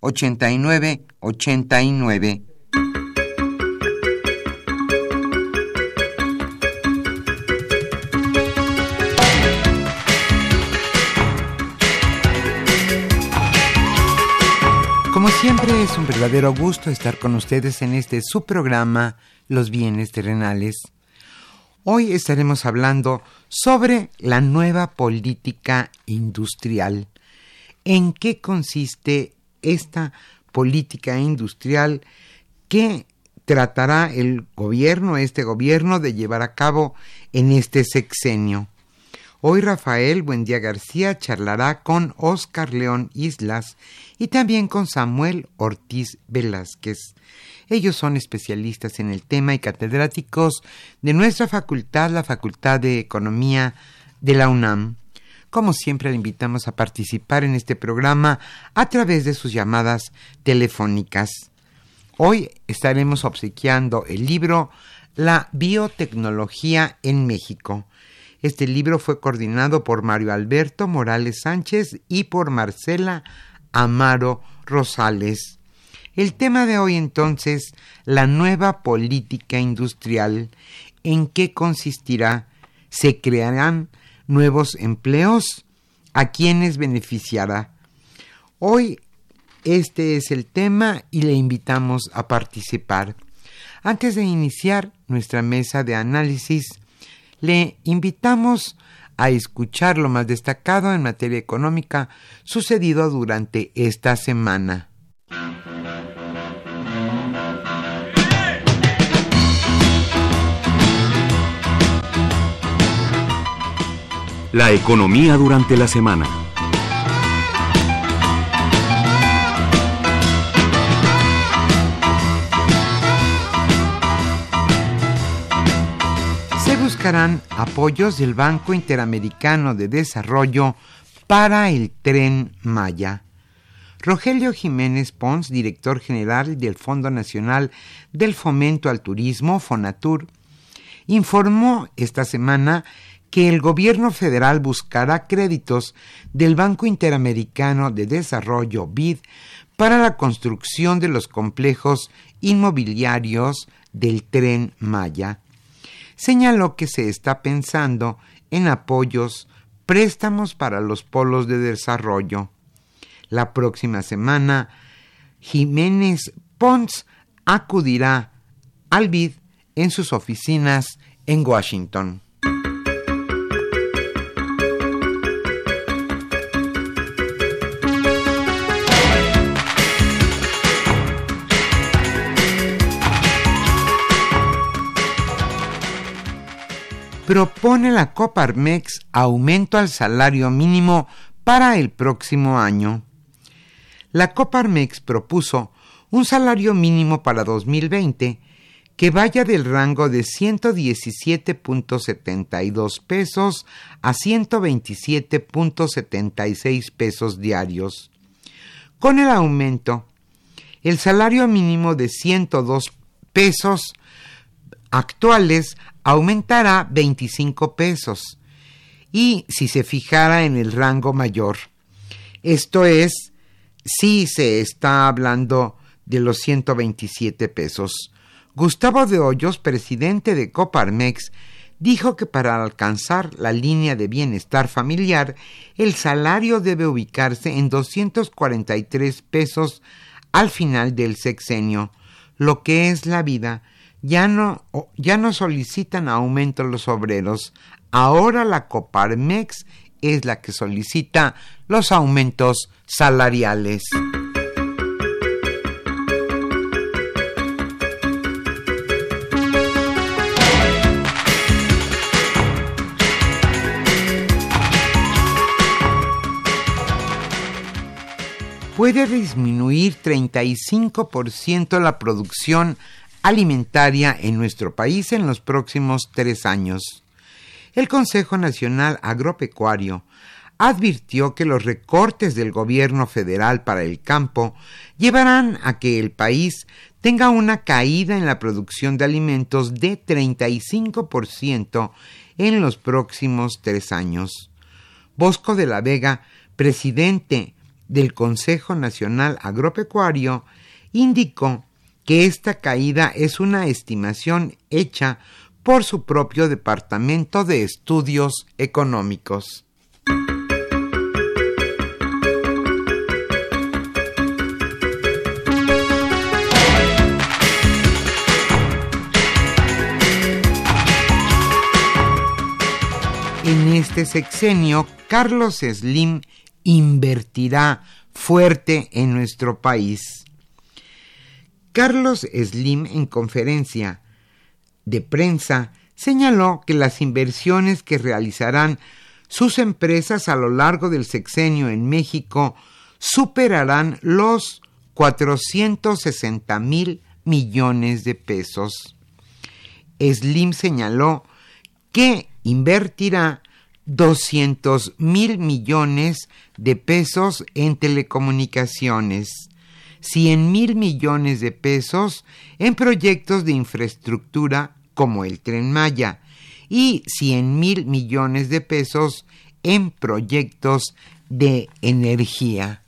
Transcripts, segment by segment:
89 89. Como siempre es un verdadero gusto estar con ustedes en este su programa Los bienes terrenales. Hoy estaremos hablando sobre la nueva política industrial. ¿En qué consiste esta política industrial que tratará el gobierno, este gobierno, de llevar a cabo en este sexenio. Hoy Rafael Buendía García charlará con Oscar León Islas y también con Samuel Ortiz Velázquez. Ellos son especialistas en el tema y catedráticos de nuestra facultad, la Facultad de Economía de la UNAM. Como siempre, le invitamos a participar en este programa a través de sus llamadas telefónicas. Hoy estaremos obsequiando el libro La biotecnología en México. Este libro fue coordinado por Mario Alberto Morales Sánchez y por Marcela Amaro Rosales. El tema de hoy entonces, la nueva política industrial. ¿En qué consistirá? ¿Se crearán nuevos empleos, a quienes beneficiará. Hoy este es el tema y le invitamos a participar. Antes de iniciar nuestra mesa de análisis, le invitamos a escuchar lo más destacado en materia económica sucedido durante esta semana. La economía durante la semana. Se buscarán apoyos del Banco Interamericano de Desarrollo para el tren Maya. Rogelio Jiménez Pons, director general del Fondo Nacional del Fomento al Turismo, FONATUR, informó esta semana que el gobierno federal buscará créditos del Banco Interamericano de Desarrollo BID para la construcción de los complejos inmobiliarios del tren Maya. Señaló que se está pensando en apoyos, préstamos para los polos de desarrollo. La próxima semana, Jiménez Pons acudirá al BID en sus oficinas en Washington. Propone la Coparmex aumento al salario mínimo para el próximo año. La Coparmex propuso un salario mínimo para 2020 que vaya del rango de 117.72 pesos a 127.76 pesos diarios. Con el aumento, el salario mínimo de 102 pesos actuales aumentará 25 pesos y si se fijara en el rango mayor. Esto es, si se está hablando de los 127 pesos. Gustavo de Hoyos, presidente de Coparmex, dijo que para alcanzar la línea de bienestar familiar, el salario debe ubicarse en 243 pesos al final del sexenio, lo que es la vida. Ya no, ya no solicitan aumento los obreros. Ahora la Coparmex es la que solicita los aumentos salariales. puede disminuir 35% la producción alimentaria en nuestro país en los próximos tres años. El Consejo Nacional Agropecuario advirtió que los recortes del gobierno federal para el campo llevarán a que el país tenga una caída en la producción de alimentos de 35% en los próximos tres años. Bosco de la Vega, presidente del Consejo Nacional Agropecuario indicó que esta caída es una estimación hecha por su propio Departamento de Estudios Económicos. En este sexenio, Carlos Slim invertirá fuerte en nuestro país. Carlos Slim en conferencia de prensa señaló que las inversiones que realizarán sus empresas a lo largo del sexenio en México superarán los 460 mil millones de pesos. Slim señaló que invertirá 200 mil millones de pesos en telecomunicaciones, 100 mil millones de pesos en proyectos de infraestructura como el tren Maya y 100 mil millones de pesos en proyectos de energía.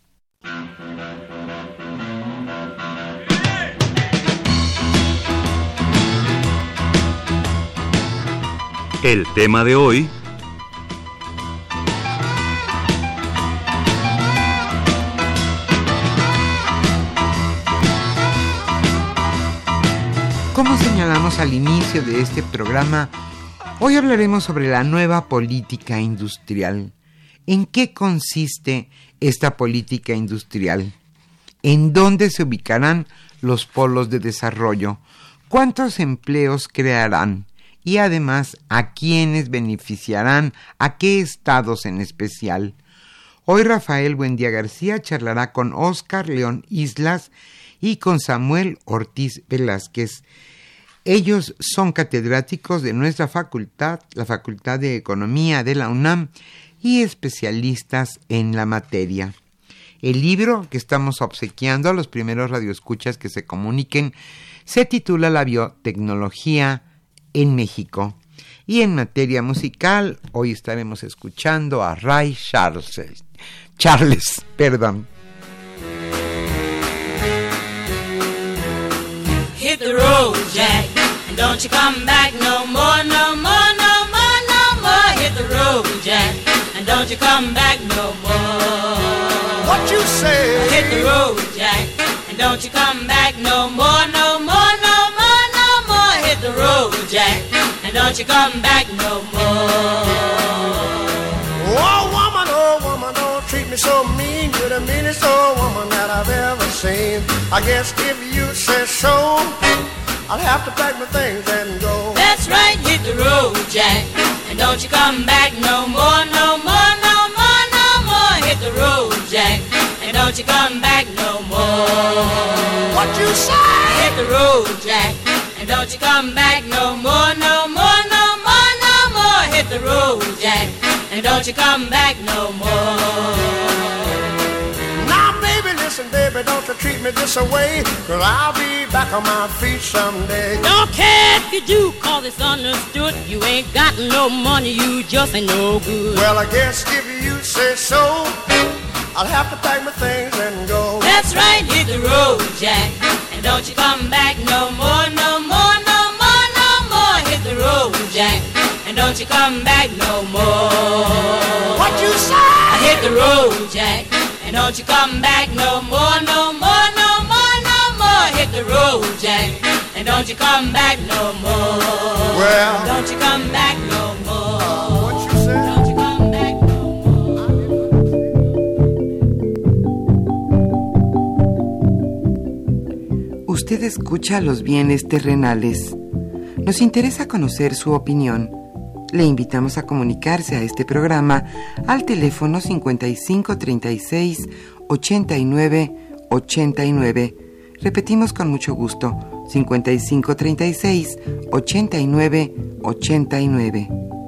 El tema de hoy Como señalamos al inicio de este programa, hoy hablaremos sobre la nueva política industrial. ¿En qué consiste esta política industrial? ¿En dónde se ubicarán los polos de desarrollo? ¿Cuántos empleos crearán? Y además, ¿a quiénes beneficiarán? ¿A qué estados en especial? Hoy Rafael Buendía García charlará con Óscar León Islas y con Samuel Ortiz Velázquez. Ellos son catedráticos de nuestra facultad, la Facultad de Economía de la UNAM, y especialistas en la materia. El libro que estamos obsequiando a los primeros radioescuchas que se comuniquen se titula La biotecnología en México. Y en materia musical, hoy estaremos escuchando a Ray Charles. Charles, perdón. Jack. And don't you come back no more, no more, no more, no more. Hit the road, Jack. And don't you come back no more. What you say? Hit the road, Jack. And don't you come back no more, no more, no more, no more. Hit the road, Jack. And don't you come back no more. Oh, woman, oh, woman, don't treat me so mean. You're the meanest old woman that I've ever seen. I guess if you say so, I'll have to pack my things and go. That's right, hit the road, road, Jack, and don't you come back no more, no more, no more, no more. Hit the road, Jack, and don't you come back no more. What you say? Hit the road, Jack, and don't you come back no more, no more, no more, no more. Hit the road, Jack, and don't you come back no more. Baby, don't you treat me this away. Cause I'll be back on my feet someday. Don't care if you do, cause it's understood. You ain't got no money, you just ain't no good. Well, I guess if you say so, I'll have to pack my things and go. That's right, hit the road, Jack. And don't you come back no more, no more, no more, no more. Hit the road, Jack. And don't you come back no more. What you say? Hit the road, Jack. And don't you come back no more, no more, no more, no more. Hit the road, Jack. And don't you come back no more. Well, Don't you come back no more. what you say? Don't you come back no more. Usted escucha los bienes terrenales. Nos interesa conocer su opinión. Le invitamos a comunicarse a este programa al teléfono 5536 89 89. Repetimos con mucho gusto, 5536 89 89.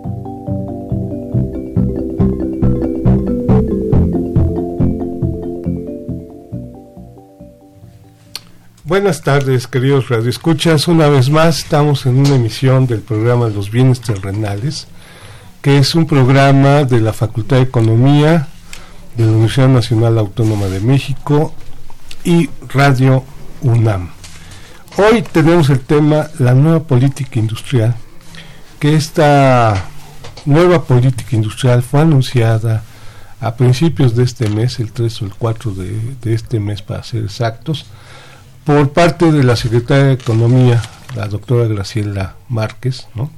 Buenas tardes, queridos radioescuchas. Una vez más estamos en una emisión del programa Los Bienes Terrenales, que es un programa de la Facultad de Economía de la Universidad Nacional Autónoma de México y Radio UNAM. Hoy tenemos el tema la nueva política industrial, que esta nueva política industrial fue anunciada a principios de este mes, el 3 o el 4 de, de este mes para ser exactos, por parte de la Secretaria de Economía, la doctora Graciela Márquez, ¿no?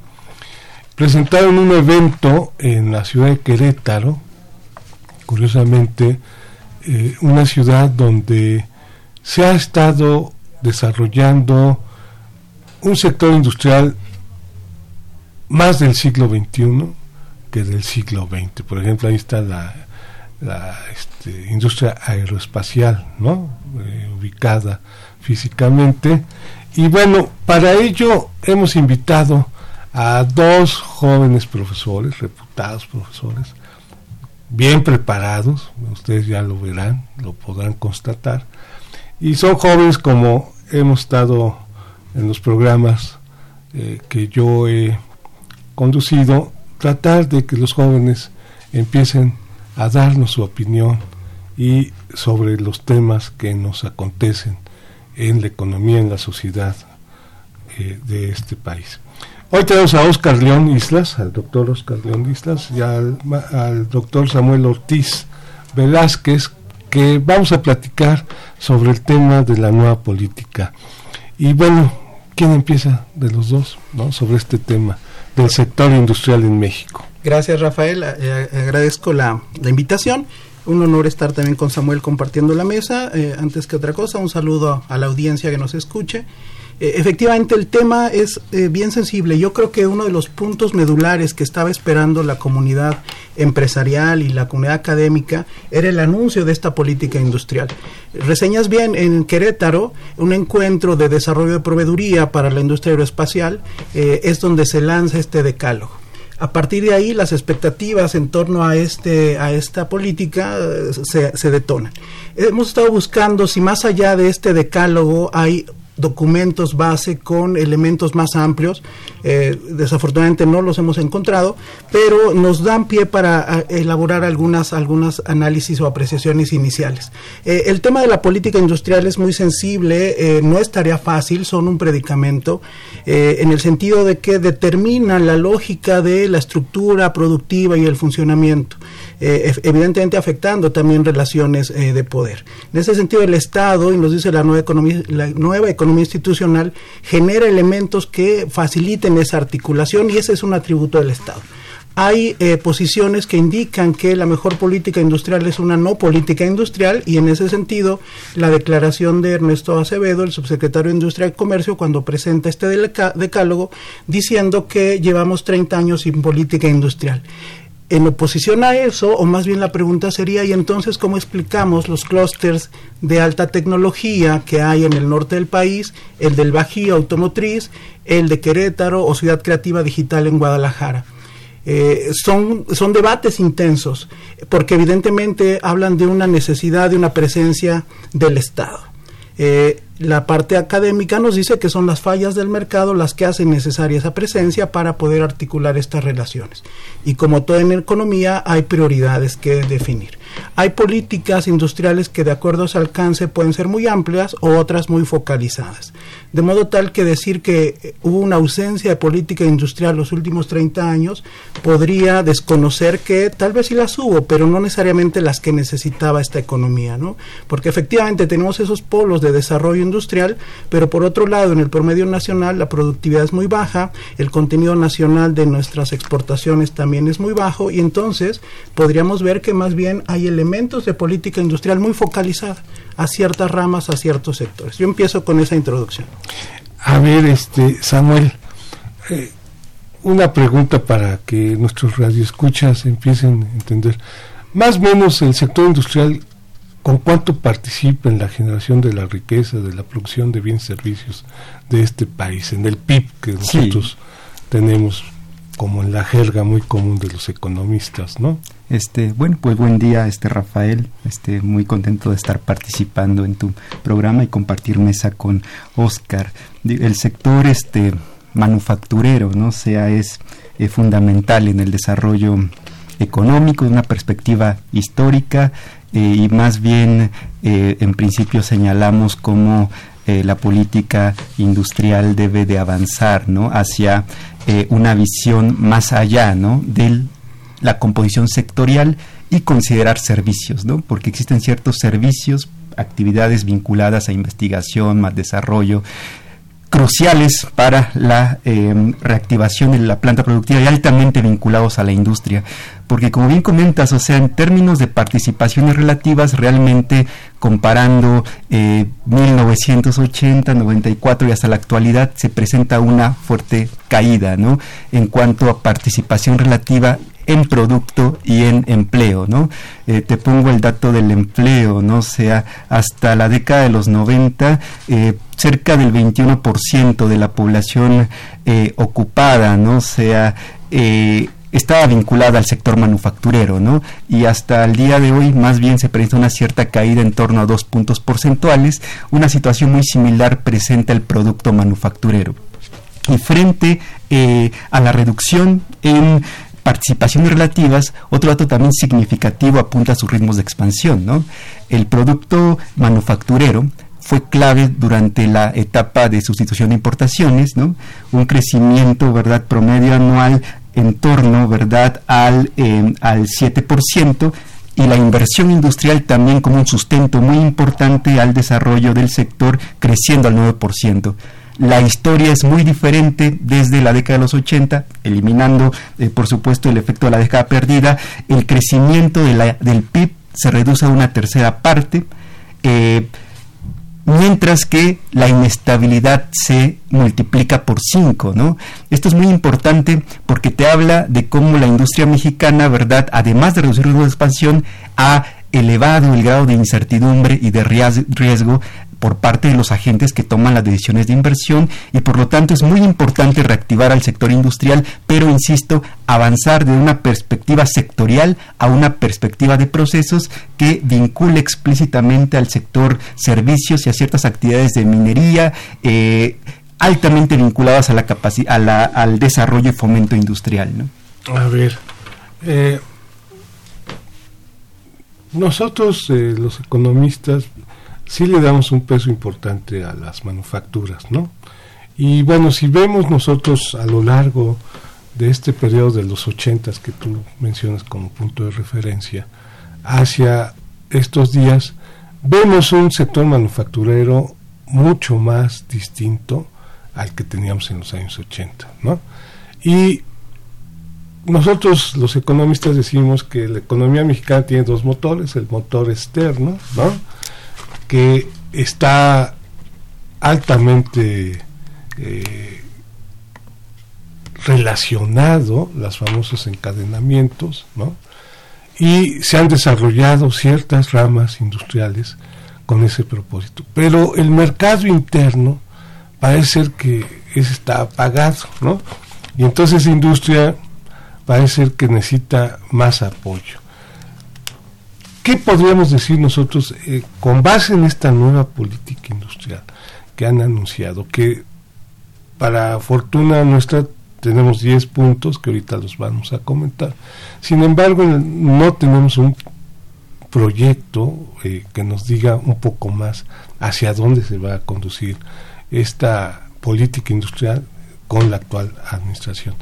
presentaron un evento en la ciudad de Querétaro, curiosamente, eh, una ciudad donde se ha estado desarrollando un sector industrial más del siglo XXI que del siglo XX. Por ejemplo, ahí está la, este, industria aeroespacial, ¿no? Eh, ubicada físicamente. Y bueno, para ello hemos invitado a dos jóvenes profesores, reputados profesores, bien preparados, ustedes ya lo verán, lo podrán constatar, y son jóvenes como hemos estado en los programas eh, que yo he conducido, tratar de que los jóvenes empiecen a darnos su opinión y sobre los temas que nos acontecen en la economía, en la sociedad eh, de este país. Hoy tenemos a Oscar León Islas, al doctor Oscar León Islas, y al, al doctor Samuel Ortiz Velázquez, que vamos a platicar sobre el tema de la nueva política. Y bueno, ¿quién empieza de los dos ¿no? sobre este tema del sector industrial en México? Gracias Rafael, Eh, agradezco la, la invitación. Un honor estar también con Samuel compartiendo la mesa. Eh, antes que otra cosa, un saludo a la audiencia que nos escuche. Eh, efectivamente, el tema es eh, bien sensible. Yo creo que uno de los puntos medulares que estaba esperando la comunidad empresarial y la comunidad académica era el anuncio de esta política industrial. Reseñas bien en Querétaro, un encuentro de desarrollo de proveeduría para la industria aeroespacial, es donde se lanza este decálogo. A partir de ahí, las expectativas en torno a este a esta política eh, se, se detonan. Hemos estado buscando si más allá de este decálogo hay documentos base con elementos más amplios. Eh, desafortunadamente no los hemos encontrado, pero nos dan pie para elaborar algunas, algunas análisis o apreciaciones iniciales. Eh, el tema de la política industrial es muy sensible, eh, no es tarea fácil, son un predicamento, en el sentido de que determinan la lógica de la estructura productiva y el funcionamiento, eh, ev- evidentemente afectando también relaciones eh, de poder. En ese sentido, el Estado, y nos dice la nueva economía, la nueva economía institucional, genera elementos que faciliten esa articulación y ese es un atributo del Estado. hay eh, posiciones que indican que la mejor política industrial es una no política industrial y en ese sentido la declaración de Ernesto Acevedo, el subsecretario de Industria y Comercio, cuando presenta este decálogo diciendo que llevamos 30 años sin política industrial en oposición a eso, o más bien la pregunta sería, ¿y entonces cómo explicamos los clústeres de alta tecnología que hay en el norte del país, el del Bajío Automotriz, el de Querétaro o Ciudad Creativa Digital en Guadalajara? Eh, son, son debates intensos, porque evidentemente hablan de una necesidad de una presencia del Estado. Eh, la parte académica nos dice que son las fallas del mercado las que hacen necesaria esa presencia para poder articular estas relaciones. Y como todo en economía, hay prioridades que definir. Hay políticas industriales que de acuerdo a su alcance pueden ser muy amplias o otras muy focalizadas. De modo tal que decir que eh, hubo una ausencia de política industrial los últimos 30 años podría desconocer que tal vez sí las hubo, pero no necesariamente las que necesitaba esta economía, ¿no? Porque efectivamente tenemos esos polos de desarrollo industrial, pero por otro lado en el promedio nacional la productividad es muy baja, el contenido nacional de nuestras exportaciones también es muy bajo y entonces podríamos ver que más bien hay elementos de política industrial muy focalizada a ciertas ramas, a ciertos sectores. Yo empiezo con esa introducción. A ver, este Samuel, eh, una pregunta para que nuestros radioescuchas empiecen a entender. Más o menos el sector industrial, ¿con cuánto participa en la generación de la riqueza, de la producción de bienes y servicios de este país, en el PIB que nosotros tenemos como en la jerga muy común de los economistas, ¿no? Este, bueno, pues buen día, este Rafael, este muy contento de estar participando en tu programa y compartir mesa con Oscar. El sector este manufacturero, ¿no? sea, es eh, fundamental en el desarrollo económico de una perspectiva histórica eh, y más bien eh, en principio señalamos cómo la política industrial debe de avanzar ¿no? hacia eh, una visión más allá ¿no? de la composición sectorial y considerar servicios, ¿no? porque existen ciertos servicios, actividades vinculadas a investigación, más desarrollo, cruciales para la em, reactivación de la planta productiva y altamente vinculados a la industria. Porque como bien comentas, o sea, en términos de participaciones relativas, realmente comparando 1980, eh, 94 y hasta la actualidad, se presenta una fuerte caída, ¿no? En cuanto a participación relativa en producto y en empleo, ¿no? Eh, te pongo el dato del empleo, ¿no? O sea, hasta la década de los 90, eh, cerca del 21% de la población eh, ocupada, ¿no? O sea, estaba vinculada al sector manufacturero, ¿no? Y hasta el día de hoy más bien se presenta una cierta caída en torno a dos puntos porcentuales, una situación muy similar presenta el producto manufacturero. Y frente a la reducción en participaciones relativas, otro dato también significativo apunta a sus ritmos de expansión. ¿no? El producto manufacturero fue clave durante la etapa de sustitución de importaciones, ¿no? un crecimiento verdad promedio anual en torno verdad al, eh, al 7%, y la inversión industrial también como un sustento muy importante al desarrollo del sector, creciendo al 9% la historia es muy diferente desde la década de los 80, eliminando eh, por supuesto el efecto de la década perdida, el crecimiento del PIB se reduce a una tercera parte, eh, mientras que la inestabilidad se multiplica por cinco, ¿no? Esto es muy importante porque te habla de cómo la industria mexicana, ¿verdad?, además de reducir de expansión, ha elevado el grado de incertidumbre y de riesgo por parte de los agentes que toman las decisiones de inversión y por lo tanto es muy importante reactivar al sector industrial, pero insisto, avanzar de una perspectiva sectorial a una perspectiva de procesos que vincule explícitamente al sector servicios y a ciertas actividades de minería. Eh, altamente vinculadas a la capacidad al desarrollo y fomento industrial ¿no? a ver eh, nosotros eh, los economistas sí le damos un peso importante a las manufacturas, ¿no? Y bueno, si vemos nosotros a lo largo de este periodo de los ochentas que tú mencionas como punto de referencia, hacia estos días, vemos un sector manufacturero mucho más distinto al que teníamos en los años 80, ¿no? Y nosotros los economistas decimos que la economía mexicana tiene dos motores, el motor externo, ¿no? que está altamente eh, relacionado, los famosos encadenamientos, ¿no? y se han desarrollado ciertas ramas industriales con ese propósito. Pero el mercado interno parece ser que está apagado, ¿no? Y entonces la industria parece ser que necesita más apoyo. ¿Qué podríamos decir nosotros eh, con base en esta nueva política industrial que han anunciado? Que para fortuna nuestra tenemos 10 puntos que ahorita los vamos a comentar. Sin embargo, no tenemos un proyecto eh, que nos diga un poco más hacia dónde se va a conducir esta política industrial con la actual administración.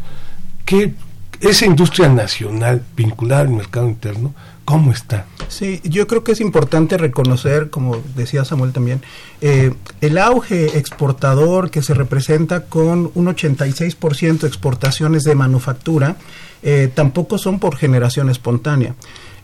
¿Qué, esa industria nacional vinculada al mercado interno, ¿cómo está? Sí, yo creo que es importante reconocer, como decía Samuel también, eh, el auge exportador que se representa con un 86% de exportaciones de manufactura, eh, tampoco son por generación espontánea.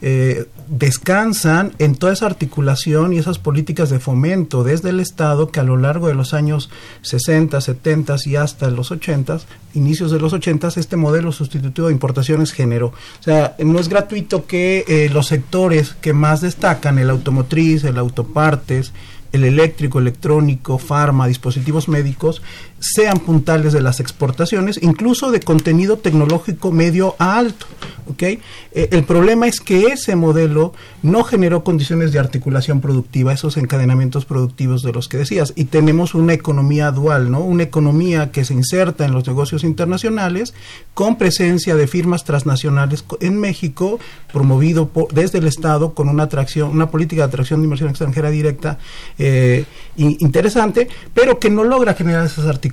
Eh, descansan en toda esa articulación y esas políticas de fomento desde el Estado que a lo largo de los años 60, 70 y hasta los 80, inicios de los 80, este modelo sustitutivo de importaciones generó. O sea, no es gratuito que eh, los sectores que más destacan, el automotriz, el autopartes, el eléctrico, electrónico, farma, dispositivos médicos, sean puntales de las exportaciones, incluso de contenido tecnológico medio a alto. ¿okay? Eh, el problema es que ese modelo no generó condiciones de articulación productiva, esos encadenamientos productivos de los que decías, y tenemos una economía dual, ¿no? una economía que se inserta en los negocios internacionales con presencia de firmas transnacionales en México, promovido por, desde el Estado con una atracción, una política de atracción de inversión extranjera directa eh, interesante, pero que no logra generar esas articulaciones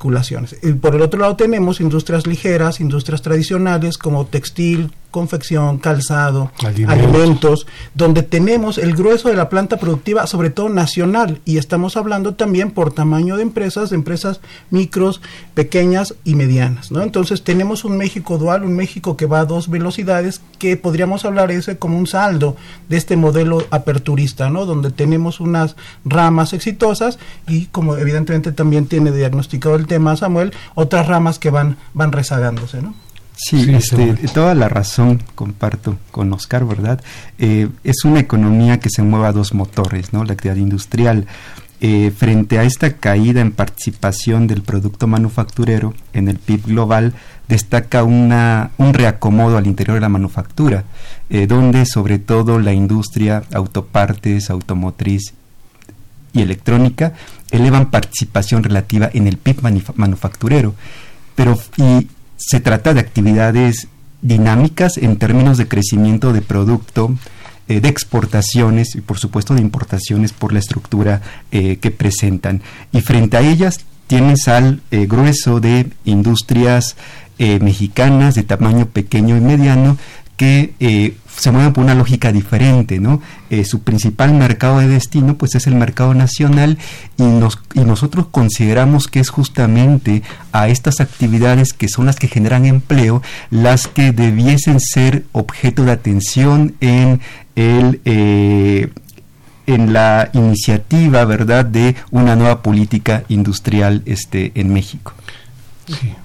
y por el otro lado tenemos industrias ligeras, industrias tradicionales como textil, confección, calzado, alimentos. donde tenemos el grueso de la planta productiva, sobre todo nacional, y estamos hablando también por tamaño de empresas, de empresas micros, pequeñas y medianas, ¿no? Entonces tenemos un México dual, un México que va a dos velocidades, que podríamos hablar ese como un saldo de este modelo aperturista, ¿no? Donde tenemos unas ramas exitosas y como evidentemente también tiene diagnosticado el tema Samuel, otras ramas que van, van rezagándose, ¿no? Sí, este, toda la razón comparto con Oscar, ¿verdad? Eh, es una economía que se mueve a dos motores, ¿no? La actividad industrial. Eh, frente a esta caída en participación del producto manufacturero en el PIB global, destaca una, un reacomodo al interior de la manufactura, eh, donde sobre todo la industria, autopartes, automotriz y electrónica elevan participación relativa en el PIB manufacturero. Pero, y se trata de actividades dinámicas en términos de crecimiento de producto, eh, de exportaciones y por supuesto de importaciones por la estructura eh, que presentan. Y frente a ellas tienes al eh, grueso de industrias mexicanas de tamaño pequeño y mediano que se mueven por una lógica diferente, ¿no? Eh, su principal mercado de destino, pues es el mercado nacional y, nos, y nosotros consideramos que es justamente a estas actividades que son las que generan empleo, las que debiesen ser objeto de atención en el... Eh, en la iniciativa, ¿verdad?, de una nueva política industrial este, en México. Sí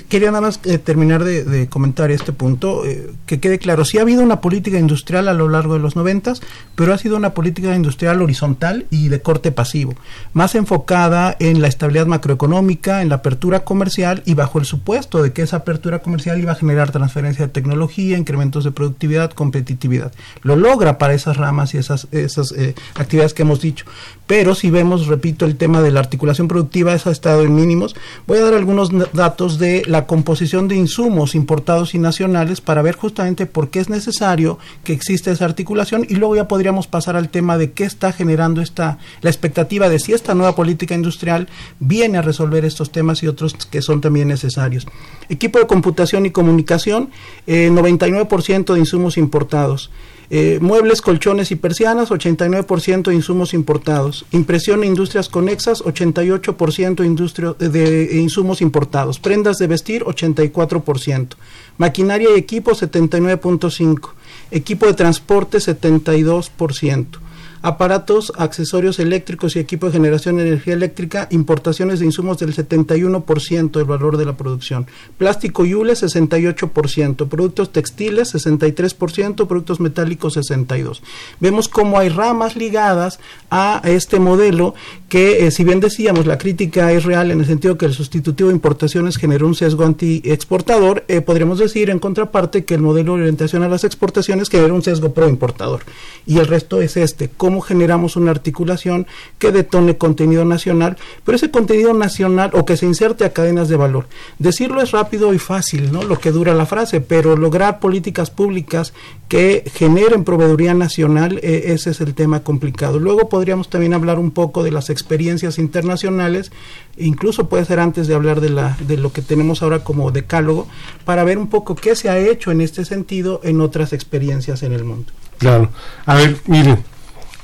quería nada más eh, terminar de, comentar este punto, eh, que quede claro, sí ha habido una política industrial a lo largo de los noventas, pero ha sido una política industrial horizontal y de corte pasivo, más enfocada en la estabilidad macroeconómica, en la apertura comercial y bajo el supuesto de que esa apertura comercial iba a generar transferencia de tecnología, incrementos de productividad, competitividad. Lo logra para esas ramas y esas, eh, actividades que hemos dicho, pero si vemos, repito, el tema de la articulación productiva, eso ha estado en mínimos. Voy a dar algunos datos de la composición de insumos importados y nacionales para ver justamente por qué es necesario que exista esa articulación y luego ya podríamos pasar al tema de qué está generando esta la expectativa de si esta nueva política industrial viene a resolver estos temas y otros que son también necesarios. Equipo de computación y comunicación, eh, 99% de insumos importados. Eh, muebles, colchones y persianas, 89% insumos importados. Impresión e industrias conexas, 88% industria, de insumos importados. Prendas de vestir, 84%. Maquinaria y equipo, 79.5%. Equipo de transporte, 72% aparatos, accesorios eléctricos y equipo de generación de energía eléctrica, importaciones de insumos del 71% del valor de la producción, plástico y hule 68%, productos textiles 63%, productos metálicos 62%. Vemos cómo hay ramas ligadas a este modelo que, eh, si bien decíamos, la crítica es real en el sentido que el sustitutivo de importaciones generó un sesgo anti-exportador, eh, podríamos decir en contraparte que el modelo de orientación a las exportaciones generó un sesgo pro-importador. Y el resto es este, cómo generamos una articulación que detone contenido nacional, pero ese contenido nacional o que se inserte a cadenas de valor. Decirlo es rápido y fácil, ¿no? Lo que dura la frase, pero lograr políticas públicas que generen proveeduría nacional, eh, ese es el tema complicado. Luego podríamos también hablar un poco de las experiencias internacionales, incluso puede ser antes de hablar de, la, de lo que tenemos ahora como decálogo, para ver un poco qué se ha hecho en este sentido en otras experiencias en el mundo. Claro. A ver, miren,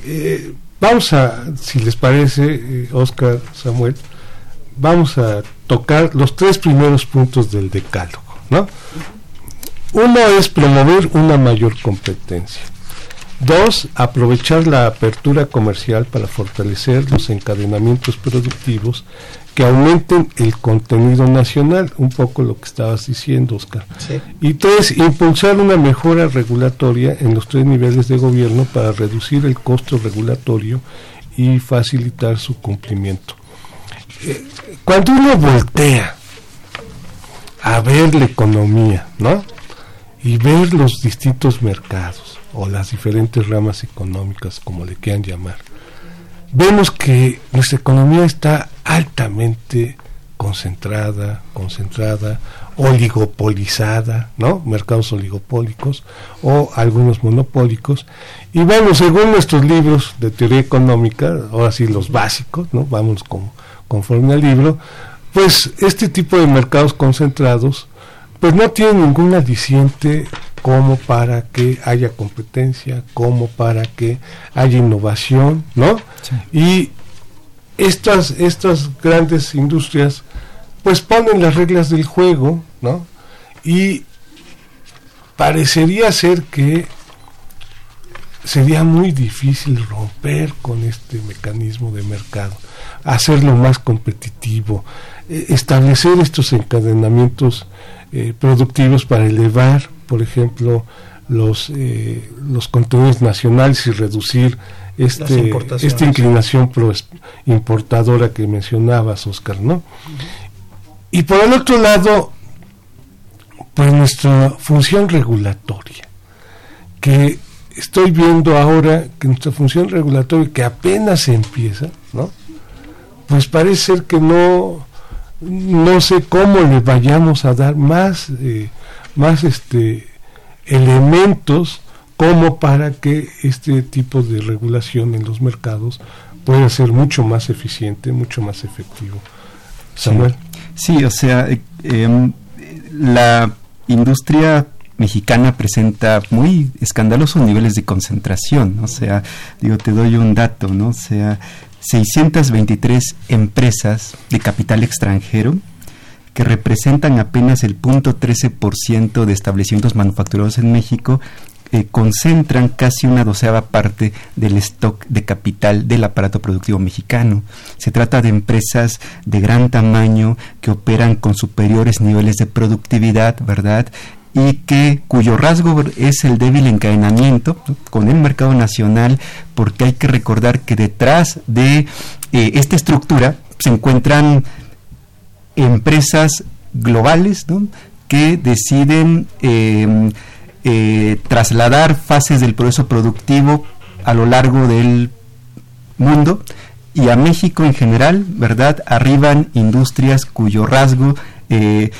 eh, vamos a, si les parece, eh, Oscar, Samuel, vamos a tocar los tres primeros puntos del decálogo, ¿no? Uno es promover una mayor competencia. Dos, aprovechar la apertura comercial para fortalecer los encadenamientos productivos que aumenten el contenido nacional, un poco lo que estabas diciendo, Oscar. Y tres, impulsar una mejora regulatoria en los tres niveles de gobierno para reducir el costo regulatorio y facilitar su cumplimiento. Eh, cuando uno voltea a ver la economía, ¿no? Y ver los distintos mercados o las diferentes ramas económicas, como le quieran llamar, vemos que nuestra economía está altamente concentrada, concentrada, oligopolizada, ¿no? Mercados oligopólicos o algunos monopólicos. Y bueno, según nuestros libros de teoría económica, ahora sí los básicos, ¿no? Vamos con, conforme al libro, pues este tipo de mercados concentrados, pues no tienen ningún aliciente como para que haya competencia, como para que haya innovación, ¿no? Y estas, estas grandes industrias pues ponen las reglas del juego, ¿no? Y parecería ser que sería muy difícil romper con este mecanismo de mercado, hacerlo más competitivo, eh, establecer estos encadenamientos eh, productivos para elevar, por ejemplo, los, eh, los contenidos nacionales y reducir este, esta inclinación pro importadora que mencionabas, Oscar, ¿no? Y por el otro lado, pues nuestra función regulatoria, que estoy viendo ahora que nuestra función regulatoria, que apenas empieza, ¿no? Pues parece ser que no, no sé cómo le vayamos a dar más, eh, más este, elementos como para que este tipo de regulación en los mercados pueda ser mucho más eficiente, mucho más efectivo. Samuel. Sí, o sea, eh, em, la industria mexicana presenta muy escandalosos niveles de concentración, o sea, digo, te doy un dato, ¿no? O sea, 623 empresas de capital extranjero que representan apenas el 0.13% de establecimientos manufacturados en México eh, concentran casi una doceava parte del stock de capital del aparato productivo mexicano. Se trata de empresas de gran tamaño que operan con superiores niveles de productividad, ¿verdad? Y que cuyo rasgo es el débil encadenamiento con el mercado nacional, porque hay que recordar que detrás de eh, esta estructura se encuentran empresas globales que deciden eh, eh, trasladar fases del proceso productivo a lo largo del mundo y a México en general, ¿verdad? Arriban industrias cuyo rasgo eh,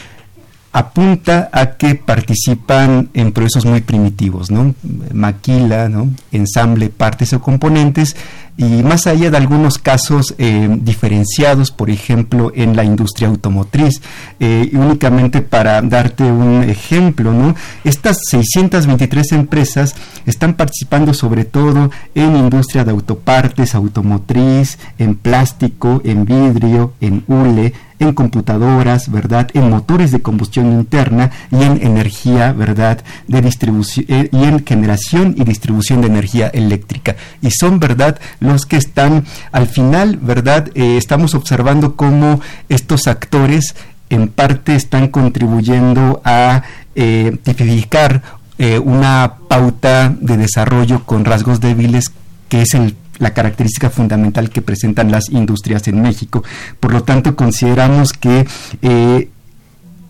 apunta a que participan en procesos muy primitivos, ¿no? Maquila, ¿no? Ensamble, partes o componentes y más allá de algunos casos eh, diferenciados, por ejemplo, en la industria automotriz. Eh, únicamente para darte un ejemplo, ¿no? Estas 623 empresas están participando sobre todo en industria de autopartes, automotriz, en plástico, en vidrio, en hule, en computadoras, ¿verdad? En motores de combustión interna y en energía, ¿verdad? De distribución eh, y en generación y distribución de energía eléctrica. Y son, ¿verdad? Los que están al final, ¿verdad? Eh, estamos observando cómo estos actores en parte están contribuyendo a eh, tipificar eh, una pauta de desarrollo con rasgos débiles que es el la característica fundamental que presentan las industrias en México. Por lo tanto, consideramos que eh,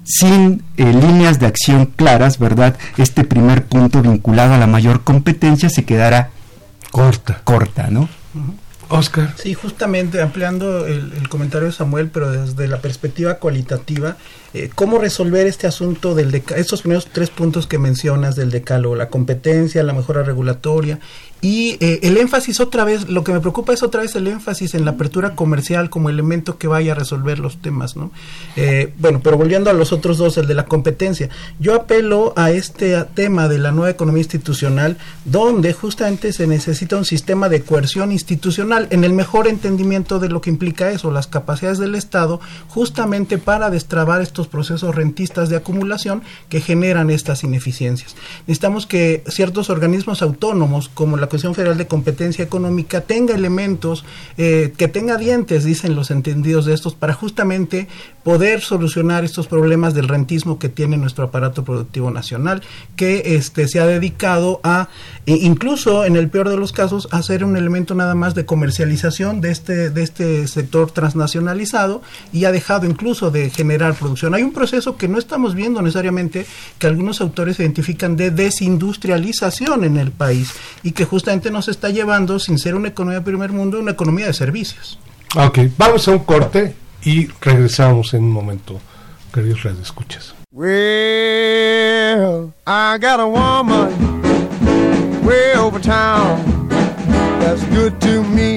sin eh, líneas de acción claras, ¿verdad? Este primer punto vinculado a la mayor competencia se quedará Corta. corta, ¿no? Oscar. Sí, justamente ampliando el, el comentario de Samuel, pero desde la perspectiva cualitativa, eh, ¿cómo resolver este asunto del estos primeros tres puntos que mencionas del decálogo, la competencia, la mejora regulatoria y eh, el énfasis otra vez, lo que me preocupa es otra vez el énfasis en la apertura comercial como elemento que vaya a resolver los temas, ¿no? Eh, bueno, pero volviendo a los otros dos, el de la competencia, yo apelo a este tema de la nueva economía institucional, donde justamente se necesita un sistema de coerción institucional en el mejor entendimiento de lo que implica eso, las capacidades del Estado, justamente para destrabar estos procesos rentistas de acumulación que generan estas ineficiencias. Necesitamos que ciertos organismos autónomos, como la Comisión Federal de Competencia Económica, tenga elementos, eh, que tenga dientes, dicen los entendidos de estos, para justamente poder solucionar estos problemas del rentismo que tiene nuestro aparato productivo nacional, que este se ha dedicado a, e incluso en el peor de los casos, a ser un elemento nada más de comercialización de este, de este sector transnacionalizado y ha dejado incluso de generar producción. Hay un proceso que no estamos viendo necesariamente, que algunos autores identifican de desindustrialización en el país y que justamente nos está llevando, sin ser una economía de primer mundo, una economía de servicios. Ok, vamos a un corte y regresamos en un momento, queridos radioescuchas. Well, I got a woman way over town that's good to me.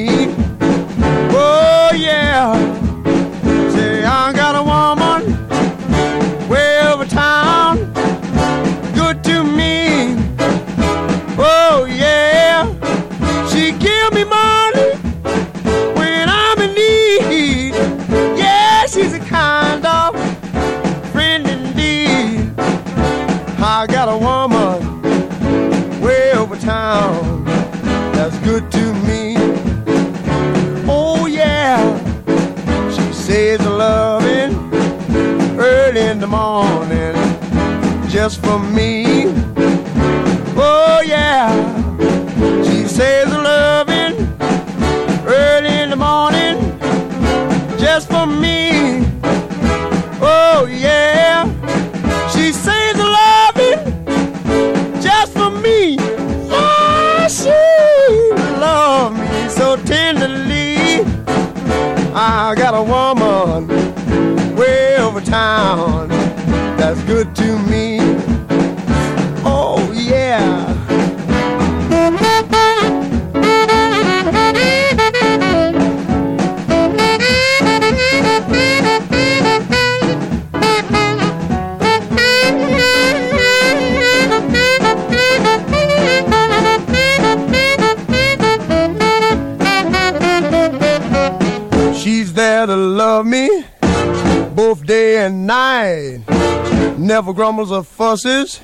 Never grumbles or fusses,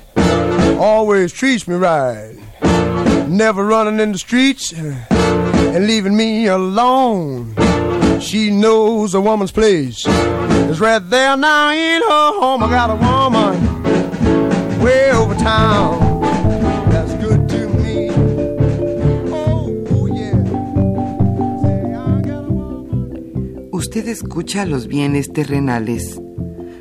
always treats me right. Never running in the streets uh, and leaving me alone. She knows a woman's place is right there now in her home. I got a woman way over town that's good to me. Oh. Usted escucha los bienes terrenales.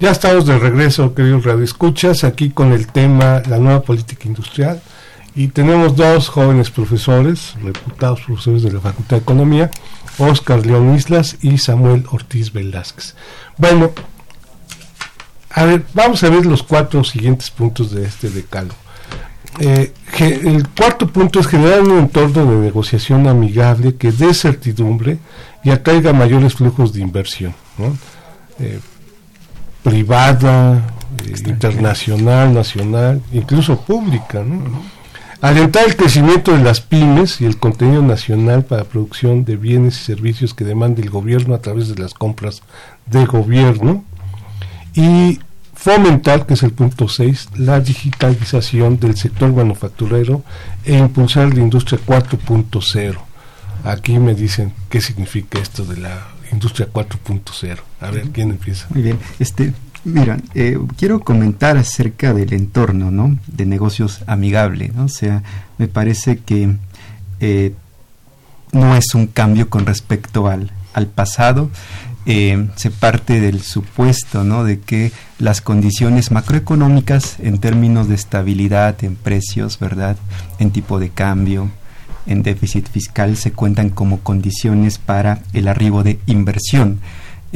Ya estamos de regreso, queridos radioescuchas, aquí con el tema la nueva política industrial. Y tenemos dos jóvenes profesores, reputados profesores de la Facultad de Economía, Oscar León Islas y Samuel Ortiz Velázquez. Bueno, a ver, vamos a ver los cuatro siguientes puntos de este decalo. Eh, el cuarto punto es generar un entorno de negociación amigable que dé certidumbre y atraiga mayores flujos de inversión. ¿no? Eh, privada, eh, internacional, nacional, incluso pública. ¿no? Alentar el crecimiento de las pymes y el contenido nacional para producción de bienes y servicios que demande el gobierno a través de las compras de gobierno. Y fomentar, que es el punto 6, la digitalización del sector manufacturero e impulsar la industria 4.0. Aquí me dicen qué significa esto de la industria 4.0. A ver, ¿quién empieza? Muy bien. Este, mira, eh, quiero comentar acerca del entorno, ¿no? De negocios amigable, ¿no? O sea, me parece que eh, no es un cambio con respecto al, al pasado. Eh, se parte del supuesto, ¿no? De que las condiciones macroeconómicas en términos de estabilidad en precios, ¿verdad? En tipo de cambio, en déficit fiscal se cuentan como condiciones para el arribo de inversión.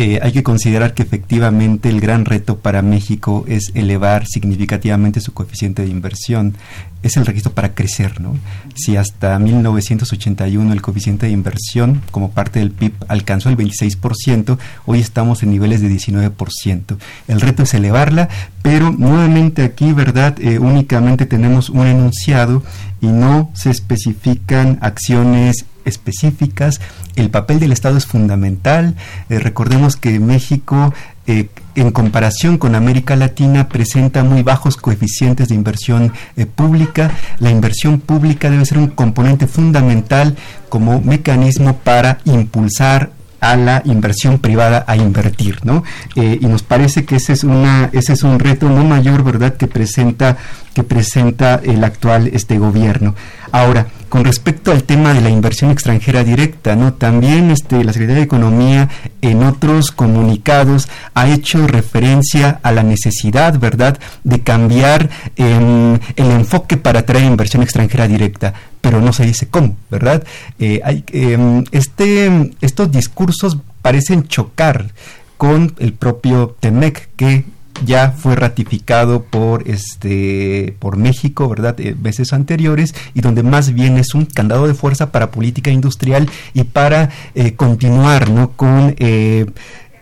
Eh, hay que considerar que efectivamente el gran reto para México es elevar significativamente su coeficiente de inversión. Es el requisito para crecer, ¿no? Si hasta 1981 el coeficiente de inversión como parte del PIB alcanzó el 26%, hoy estamos en niveles de 19%. El reto es elevarla, pero nuevamente aquí, ¿verdad? Eh, únicamente tenemos un enunciado y no se especifican acciones específicas. El papel del Estado es fundamental. Eh, recordemos que México, eh, en comparación con América Latina, presenta muy bajos coeficientes de inversión eh, pública. La inversión pública debe ser un componente fundamental como mecanismo para impulsar a la inversión privada a invertir, ¿no? Y nos parece que ese es una ese es un reto no mayor, ¿verdad? Que presenta que presenta el actual este gobierno. Ahora, con respecto al tema de la inversión extranjera directa, ¿no? También este la Secretaría de Economía en otros comunicados ha hecho referencia a la necesidad, ¿verdad?, de cambiar em, el enfoque para atraer inversión extranjera directa pero no se dice cómo, ¿verdad? Eh, hay, eh, este, estos discursos parecen chocar con el propio TEMEC que ya fue ratificado por este por México, ¿verdad? Eh, veces anteriores y donde más bien es un candado de fuerza para política industrial y para eh, continuar, ¿no? Con eh,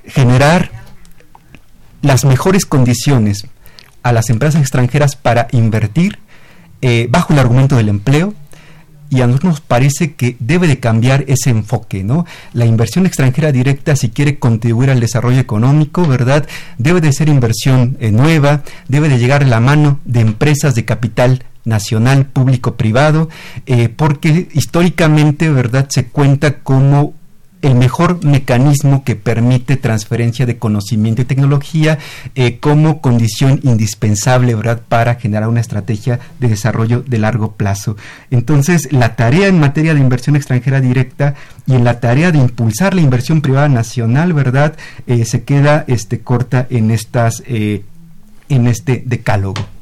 generar las mejores condiciones a las empresas extranjeras para invertir eh, bajo el argumento del empleo, y a nosotros nos parece que debe de cambiar ese enfoque, ¿no? La inversión extranjera directa, si quiere contribuir al desarrollo económico, ¿verdad? Debe de ser inversión eh, nueva, debe de llegar a la mano de empresas de capital nacional, público, privado, eh, porque históricamente, ¿verdad?, se cuenta como el mejor mecanismo que permite transferencia de conocimiento y tecnología eh, como condición indispensable ¿verdad? para generar una estrategia de desarrollo de largo plazo. Entonces, la tarea en materia de inversión extranjera directa y en la tarea de impulsar la inversión privada nacional, ¿verdad? Eh, se queda este, corta en estas eh, en este decálogo.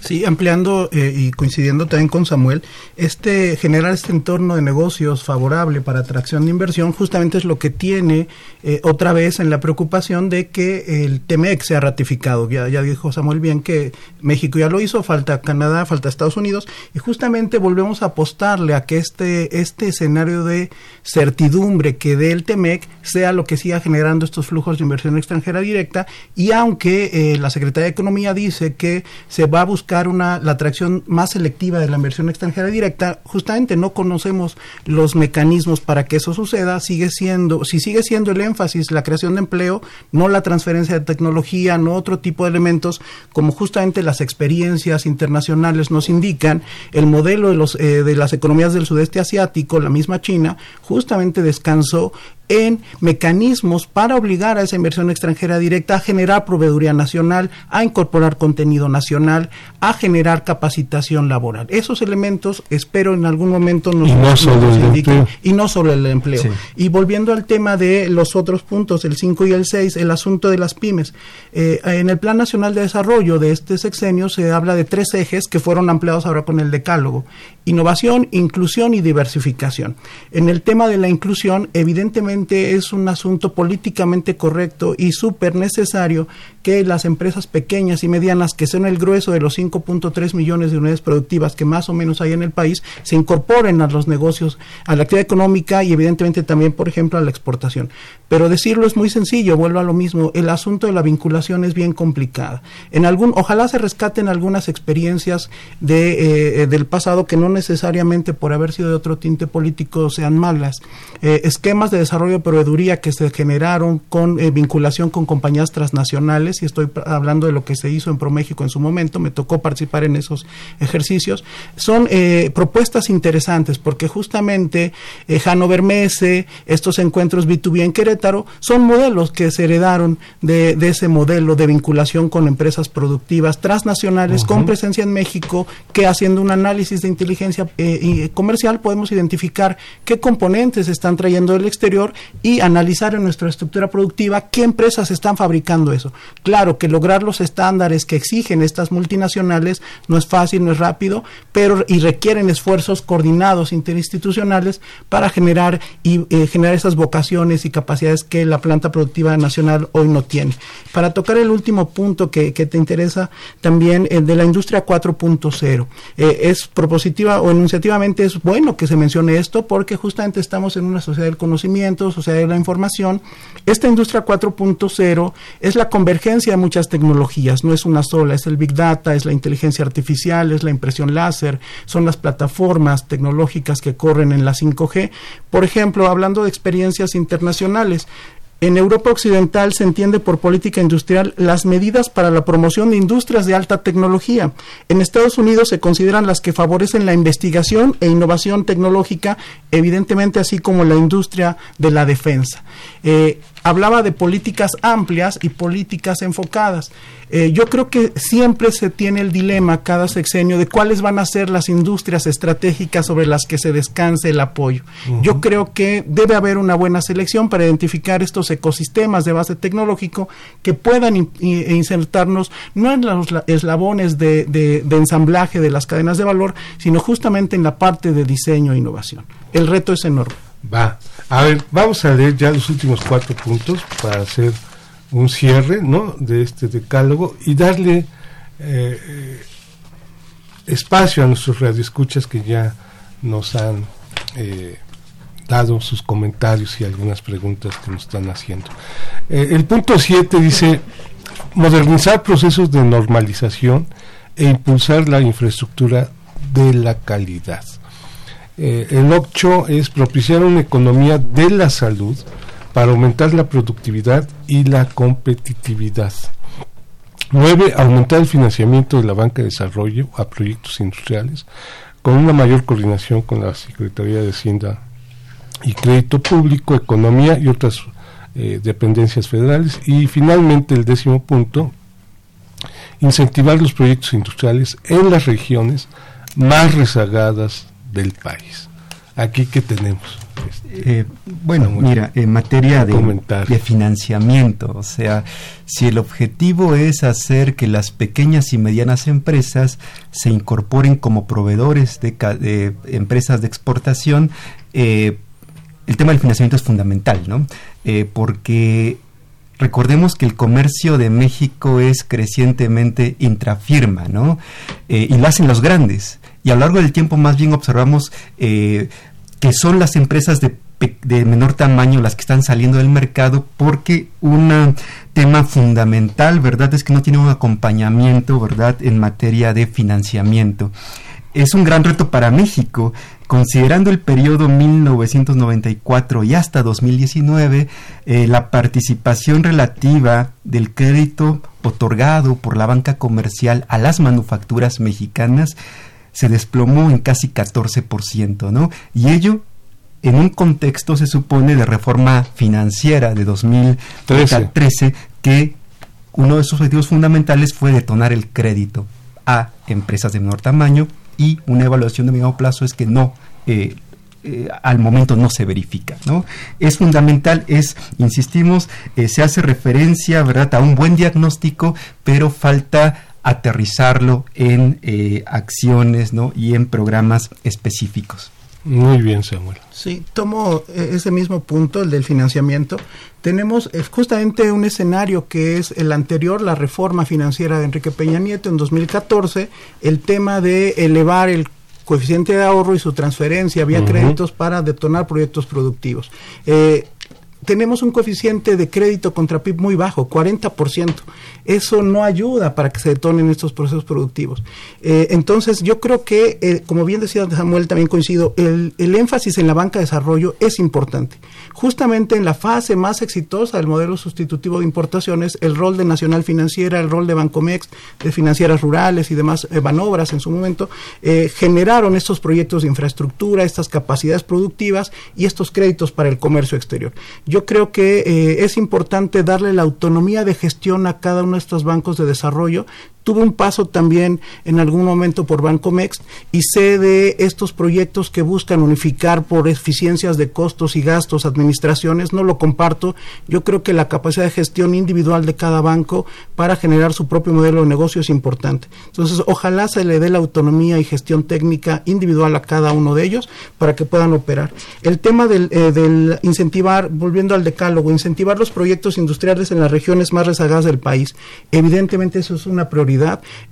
Sí, ampliando eh, y coincidiendo también con Samuel, este generar este entorno de negocios favorable para atracción de inversión justamente es lo que tiene eh, otra vez en la preocupación de que el TEMEC sea ratificado. Ya, dijo Samuel bien que México ya lo hizo, falta Canadá, falta Estados Unidos y justamente volvemos a apostarle a que este este escenario de certidumbre que dé el TEMEC sea lo que siga generando estos flujos de inversión extranjera directa y aunque eh, la Secretaría de Economía dice que se va a buscar una la atracción más selectiva de la inversión extranjera directa, justamente no conocemos los mecanismos para que eso suceda, sigue siendo, si sigue siendo el énfasis la creación de empleo, no la transferencia de tecnología, no otro tipo de elementos, como justamente las experiencias internacionales nos indican, el modelo de los eh, de las economías del sudeste asiático, la misma China, justamente descansó en mecanismos para obligar a esa inversión extranjera directa a generar proveeduría nacional, a incorporar contenido nacional, a generar capacitación laboral. Esos elementos espero en algún momento nos, y no solo el indiquen, y no solo el empleo. Sí. Y volviendo al tema de los otros puntos, el 5 y el 6, el asunto de las pymes. Eh, en el Plan Nacional de Desarrollo de este sexenio se habla de tres ejes que fueron ampliados ahora con el decálogo. Innovación, inclusión y diversificación. En el tema de la inclusión, evidentemente es un asunto políticamente correcto y súper necesario que las empresas pequeñas y medianas, que son el grueso de los 5.3 millones de unidades productivas que más o menos hay en el país, se incorporen a los negocios, a la actividad económica y evidentemente también, por ejemplo, a la exportación. Pero decirlo es muy sencillo, vuelvo a lo mismo, el asunto de la vinculación es bien complicada. En algún, ojalá se rescaten algunas experiencias de, eh, del pasado que no necesariamente por haber sido de otro tinte político sean malas. Eh, esquemas de desarrollo de proveeduría que se generaron con eh, vinculación con compañías transnacionales, y estoy hablando de lo que se hizo en ProMéxico en su momento, me tocó participar en esos ejercicios, son eh, propuestas interesantes porque justamente eh, Hannover Messe, estos encuentros B2B en Querétaro, son modelos que se heredaron de, de ese modelo de vinculación con empresas productivas transnacionales con presencia en México, que haciendo un análisis de inteligencia eh, comercial podemos identificar qué componentes están trayendo del exterior y analizar en nuestra estructura productiva qué empresas están fabricando eso. Claro que lograr los estándares que exigen estas multinacionales no es fácil, no es rápido, pero y requieren esfuerzos coordinados interinstitucionales para generar y eh, generar esas vocaciones y capacidades que la planta productiva nacional hoy no tiene. Para tocar el último punto que, te interesa también el de la industria 4.0 eh, es propositiva o enunciativamente es bueno que se mencione esto porque justamente estamos en una sociedad del conocimiento, sociedad de la información. Esta industria 4.0 es la convergencia de muchas tecnologías, no es una sola, es el Big Data, es la inteligencia artificial, es la impresión láser, son las plataformas tecnológicas que corren en la 5G. Por ejemplo, hablando de experiencias internacionales, en Europa Occidental se entiende por política industrial las medidas para la promoción de industrias de alta tecnología. En Estados Unidos se consideran las que favorecen la investigación e innovación tecnológica, evidentemente así como la industria de la defensa. Eh, hablaba de políticas amplias y políticas enfocadas. Eh, yo creo que siempre se tiene el dilema cada sexenio de cuáles van a ser las industrias estratégicas sobre las que se descanse el apoyo. Yo creo que debe haber una buena selección para identificar estos ecosistemas de base tecnológico que puedan in- e insertarnos no en los la- eslabones de, de- de ensamblaje de las cadenas de valor, sino justamente en la parte de diseño e innovación. El reto es enorme. Va. A ver, vamos a leer ya los últimos cuatro puntos para hacer un cierre, ¿no? De este decálogo y darle eh, espacio a nuestros radioescuchas que ya nos han eh, dado sus comentarios y algunas preguntas que nos están haciendo. Eh, el punto 7 dice modernizar procesos de normalización e impulsar la infraestructura de la calidad. Eh, el 8 es propiciar una economía de la salud para aumentar la productividad y la competitividad. 9. Aumentar el financiamiento de la banca de desarrollo a proyectos industriales con una mayor coordinación con la Secretaría de Hacienda y Crédito Público, Economía y otras eh, dependencias federales. Y finalmente el décimo punto, incentivar los proyectos industriales en las regiones más rezagadas del país. Aquí que tenemos. Este, Eh, bueno, Samuel, mira, en materia de, financiamiento, o sea, si el objetivo es hacer que las pequeñas y medianas empresas se incorporen como proveedores de, empresas de exportación, eh, el tema del financiamiento es fundamental, ¿no? Eh, porque recordemos que el comercio de México es crecientemente intrafirma, ¿no? Eh, y lo hacen los grandes. Y a lo largo del tiempo más bien observamos eh, que son las empresas de, menor tamaño las que están saliendo del mercado porque un tema fundamental, ¿verdad? Es que no tiene un acompañamiento, ¿verdad? En materia de financiamiento. Es un gran reto para México, considerando el periodo 1994 y hasta 2019, eh, la participación relativa del crédito otorgado por la banca comercial a las manufacturas mexicanas se desplomó en casi 14%, ¿no? Y ello en un contexto, se supone, de reforma financiera de 2013, que uno de sus objetivos fundamentales fue detonar el crédito a empresas de menor tamaño y una evaluación de mediano plazo es que no eh, eh, al momento no se verifica. ¿no? Es fundamental, es, insistimos, eh, se hace referencia ¿verdad? a un buen diagnóstico, pero falta aterrizarlo en eh, acciones ¿no? y en programas específicos. Muy bien, Samuel. Sí, tomo ese mismo punto, el del financiamiento. Tenemos justamente un escenario que es el anterior, la reforma financiera de Enrique Peña Nieto en 2014, el tema de elevar el coeficiente de ahorro y su transferencia vía créditos para detonar proyectos productivos. Eh, tenemos un coeficiente de crédito contra PIB muy bajo, 40% eso no ayuda para que se detonen estos procesos productivos. Eh, entonces, yo creo que, eh, como bien decía Samuel, también coincido, el, énfasis en la banca de desarrollo es importante. Justamente en la fase más exitosa del modelo sustitutivo de importaciones, el rol de Nacional Financiera, el rol de Bancomex, de financieras rurales y demás eh, Banobras en su momento, generaron estos proyectos de infraestructura, estas capacidades productivas y estos créditos para el comercio exterior. Yo creo que es importante darle la autonomía de gestión a cada uno nuestros bancos de desarrollo Tuve un paso también en algún momento por Bancomex y sé de estos proyectos que buscan unificar por eficiencias de costos y gastos administraciones. No lo comparto. Yo creo que la capacidad de gestión individual de cada banco para generar su propio modelo de negocio es importante. Entonces, ojalá se le dé la autonomía y gestión técnica individual a cada uno de ellos para que puedan operar. El tema del, eh, del incentivar, volviendo al decálogo, incentivar los proyectos industriales en las regiones más rezagadas del país. Evidentemente eso es una prioridad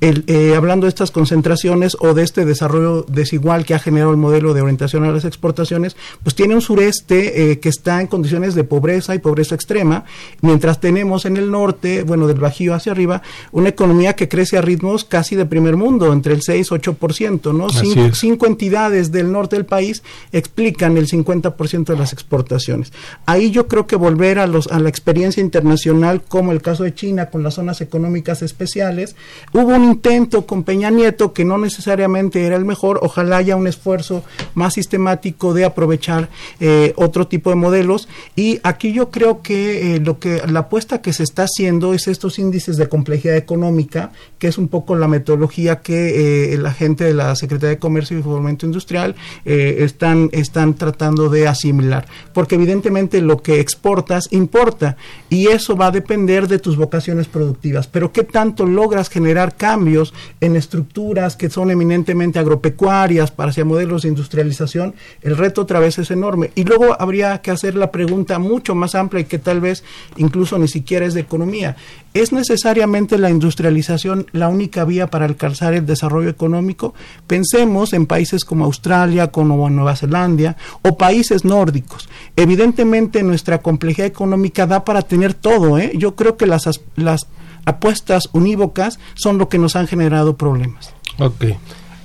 el, eh, hablando de estas concentraciones o de este desarrollo desigual que ha generado el modelo de orientación a las exportaciones, pues tiene un sureste eh, que está en condiciones de pobreza y pobreza extrema, mientras tenemos en el norte, bueno, del Bajío hacia arriba, una economía que crece a ritmos casi de primer mundo, entre el 6 y 8%, ¿no? Cinco, cinco, entidades del norte del país explican el 50% de las exportaciones. Ahí yo creo que volver a, los, a la experiencia internacional, como el caso de China con las zonas económicas especiales, Hubo un intento con Peña Nieto que no necesariamente era el mejor, ojalá haya un esfuerzo más sistemático de aprovechar eh, otro tipo de modelos. Y aquí yo creo que eh, lo que la apuesta que se está haciendo es estos índices de complejidad económica, que es un poco la metodología que eh, la gente de la Secretaría de Comercio y Fomento Industrial están, están tratando de asimilar, porque evidentemente lo que exportas importa y eso va a depender de tus vocaciones productivas, pero qué tanto logras generar cambios en estructuras que son eminentemente agropecuarias para hacia modelos de industrialización, el reto otra vez es enorme. Y luego habría que hacer la pregunta mucho más amplia y que tal vez incluso ni siquiera es de economía. ¿Es necesariamente la industrialización la única vía para alcanzar el desarrollo económico? Pensemos en países como Australia, como Nueva Zelanda o países nórdicos. Evidentemente nuestra complejidad económica da para tener todo. ¿eh? Yo creo que las, las apuestas unívocas son lo que nos han generado problemas. Ok.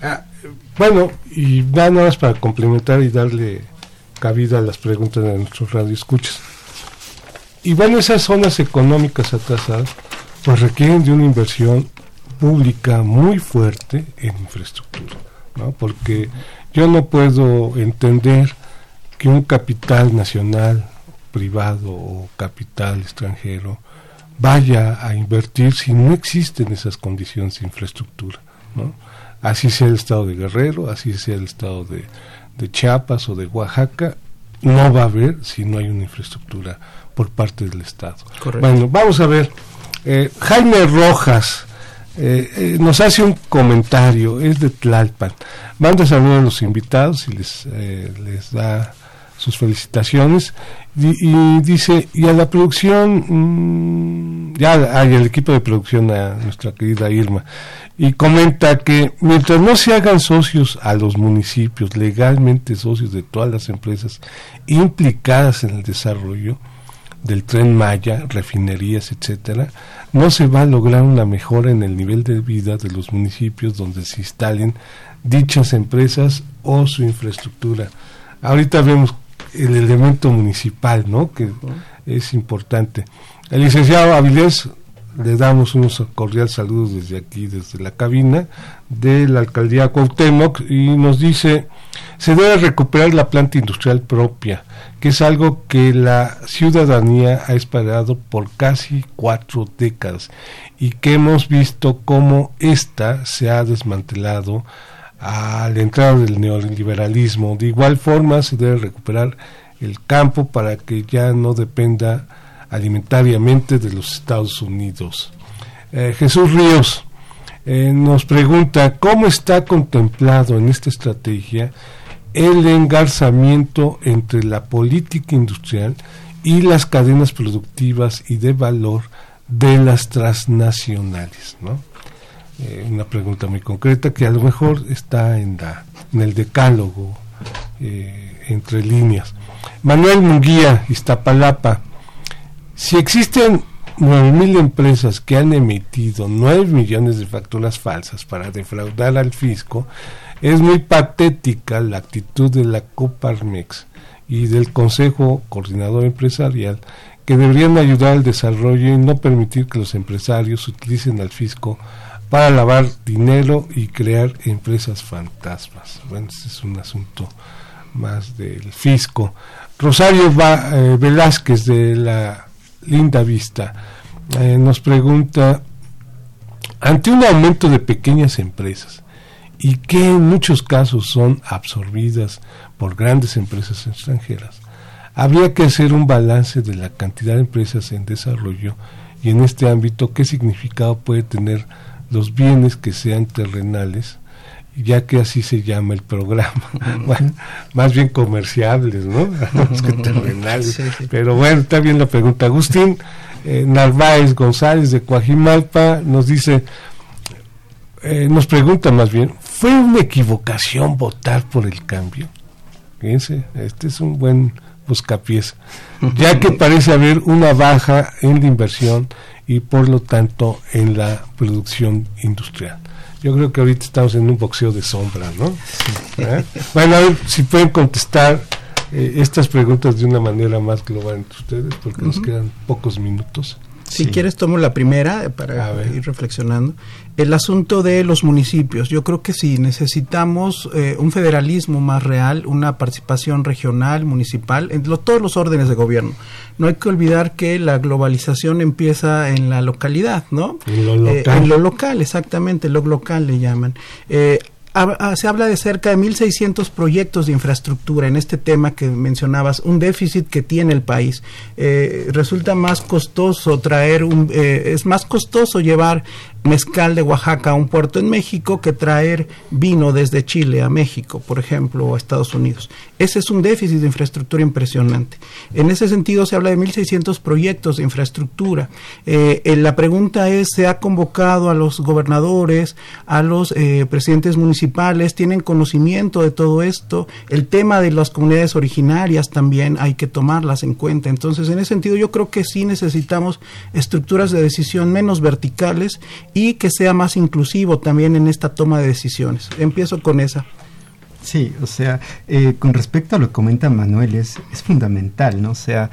Ah, bueno, y nada más para complementar y darle cabida a las preguntas de nuestros radioescuchas. Y bueno, esas zonas económicas atrasadas pues requieren de una inversión pública muy fuerte en infraestructura, ¿no? Porque yo no puedo entender que un capital nacional, privado o capital extranjero vaya a invertir si no existen esas condiciones de infraestructura. ¿no? Así sea el estado de Guerrero, así sea el estado de, Chiapas o de Oaxaca, no va a haber si no hay una infraestructura por parte del Estado. Bueno, vamos a ver. Eh, Jaime Rojas eh, eh, nos hace un comentario, es de Tlalpan. Manda saludos a los invitados y les, les da sus felicitaciones y, dice y a la producción mm, ya hay el equipo de producción a nuestra querida Irma y comenta que mientras no se hagan socios a los municipios legalmente socios de todas las empresas implicadas en el desarrollo del tren Maya, refinerías, etcétera, no se va a lograr una mejora en el nivel de vida de los municipios donde se instalen dichas empresas o su infraestructura. Ahorita vemos el elemento municipal, ¿no? Que es importante. El licenciado Avilés, le damos unos cordiales saludos desde aquí, desde la cabina de la alcaldía Cuauhtémoc, y nos dice, Se debe recuperar la planta industrial propia, que es algo que la ciudadanía ha esperado por casi cuatro décadas y que hemos visto cómo ésta se ha desmantelado al entrar del neoliberalismo. De igual forma se debe recuperar el campo para que ya no dependa alimentariamente de los Estados Unidos. Eh, Jesús Ríos eh, nos pregunta cómo está contemplado en esta estrategia el engarzamiento entre la política industrial y las cadenas productivas y de valor de las transnacionales, ¿no? Eh, una pregunta muy concreta que a lo mejor está en, la, en el decálogo entre líneas. Manuel Munguía, Iztapalapa, si existen 9.000 empresas que han emitido 9 millones de facturas falsas para defraudar al fisco, es muy patética la actitud de la Coparmex y del Consejo Coordinador Empresarial que deberían ayudar al desarrollo y no permitir que los empresarios utilicen al fisco para lavar dinero y crear empresas fantasmas. Bueno, ese es un asunto más del fisco. Rosario eh, Velázquez de la Linda Vista, eh, nos pregunta, ante un aumento de pequeñas empresas y que en muchos casos son absorbidas por grandes empresas extranjeras, habría que hacer un balance de la cantidad de empresas en desarrollo y en este ámbito qué significado puede tener los bienes que sean terrenales ya que así se llama el programa. bueno, más bien comerciables, ¿no? que terrenales. Pero bueno, está bien la pregunta. Agustín eh, Narváez González de Coajimalpa nos dice, eh, nos pregunta más bien, ¿fue una equivocación votar por el cambio? Fíjense, este es un buen buscapiés, ya que parece haber una baja en la inversión y por lo tanto en la producción industrial. Yo creo que ahorita estamos en un boxeo de sombra, ¿no? ¿Eh? Bueno, a ver si pueden contestar eh, estas preguntas de una manera más global entre ustedes, porque nos quedan pocos minutos. Si quieres, tomo la primera para ir reflexionando. El asunto de los municipios. Yo creo que sí, necesitamos eh, un federalismo más real, una participación regional, municipal, en todos los órdenes de gobierno. No hay que olvidar que la globalización empieza en la localidad, ¿no? En lo local. Eh, en lo local, exactamente, lo local le llaman. Eh, se habla de cerca de 1.600 proyectos de infraestructura en este tema que mencionabas, un déficit que tiene el país. Eh, resulta más costoso traer un, eh, es más costoso llevar mezcal de Oaxaca a un puerto en México que traer vino desde Chile a México, por ejemplo, o a Estados Unidos. Ese es un déficit de infraestructura impresionante. En ese sentido se habla de 1.600 proyectos de infraestructura. Eh, la pregunta es, ¿se ha convocado a los gobernadores, a los eh, presidentes municipales? ¿Tienen conocimiento de todo esto? El tema de las comunidades originarias también hay que tomarlas en cuenta. Entonces, en ese sentido, yo creo que sí necesitamos estructuras de decisión menos verticales y que sea más inclusivo también en esta toma de decisiones. Empiezo con esa. Sí, o sea, eh, con respecto a lo que comenta Manuel, es, es fundamental, ¿no? O sea,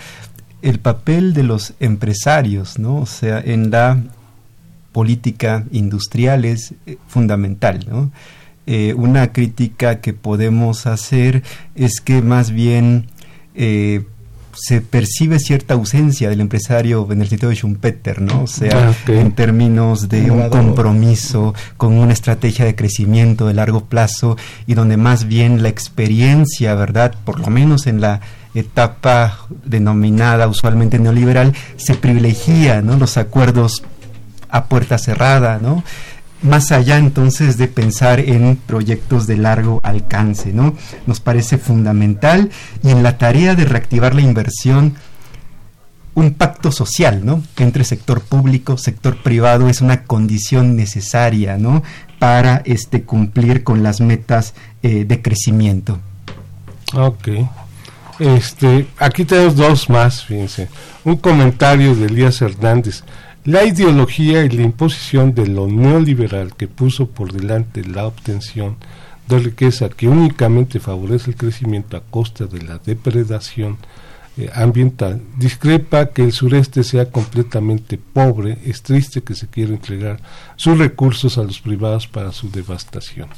el papel de los empresarios, ¿no? O sea, en la política industrial es eh, fundamental, ¿no? Eh, una crítica que podemos hacer es que más bien se percibe cierta ausencia del empresario en el sitio de Schumpeter, ¿no? O sea, Ah, en términos de un compromiso con una estrategia de crecimiento de largo plazo y donde más bien la experiencia, ¿verdad? Por lo menos en la etapa denominada usualmente neoliberal, se privilegia, ¿no? Los acuerdos a puerta cerrada, ¿no? Más allá entonces de pensar en proyectos de largo alcance, ¿no? Nos parece fundamental y en la tarea de reactivar la inversión un pacto social, ¿no? Entre sector público, sector privado es una condición necesaria, ¿no? Para este cumplir con las metas eh, de crecimiento. Ok. Este, aquí tenemos dos más, fíjense. Un comentario de Elías Hernández. La ideología y la imposición de lo neoliberal que puso por delante la obtención de riqueza que únicamente favorece el crecimiento a costa de la depredación eh, ambiental, discrepa que el sureste sea completamente pobre, es triste que se quiera entregar sus recursos a los privados para su devastación.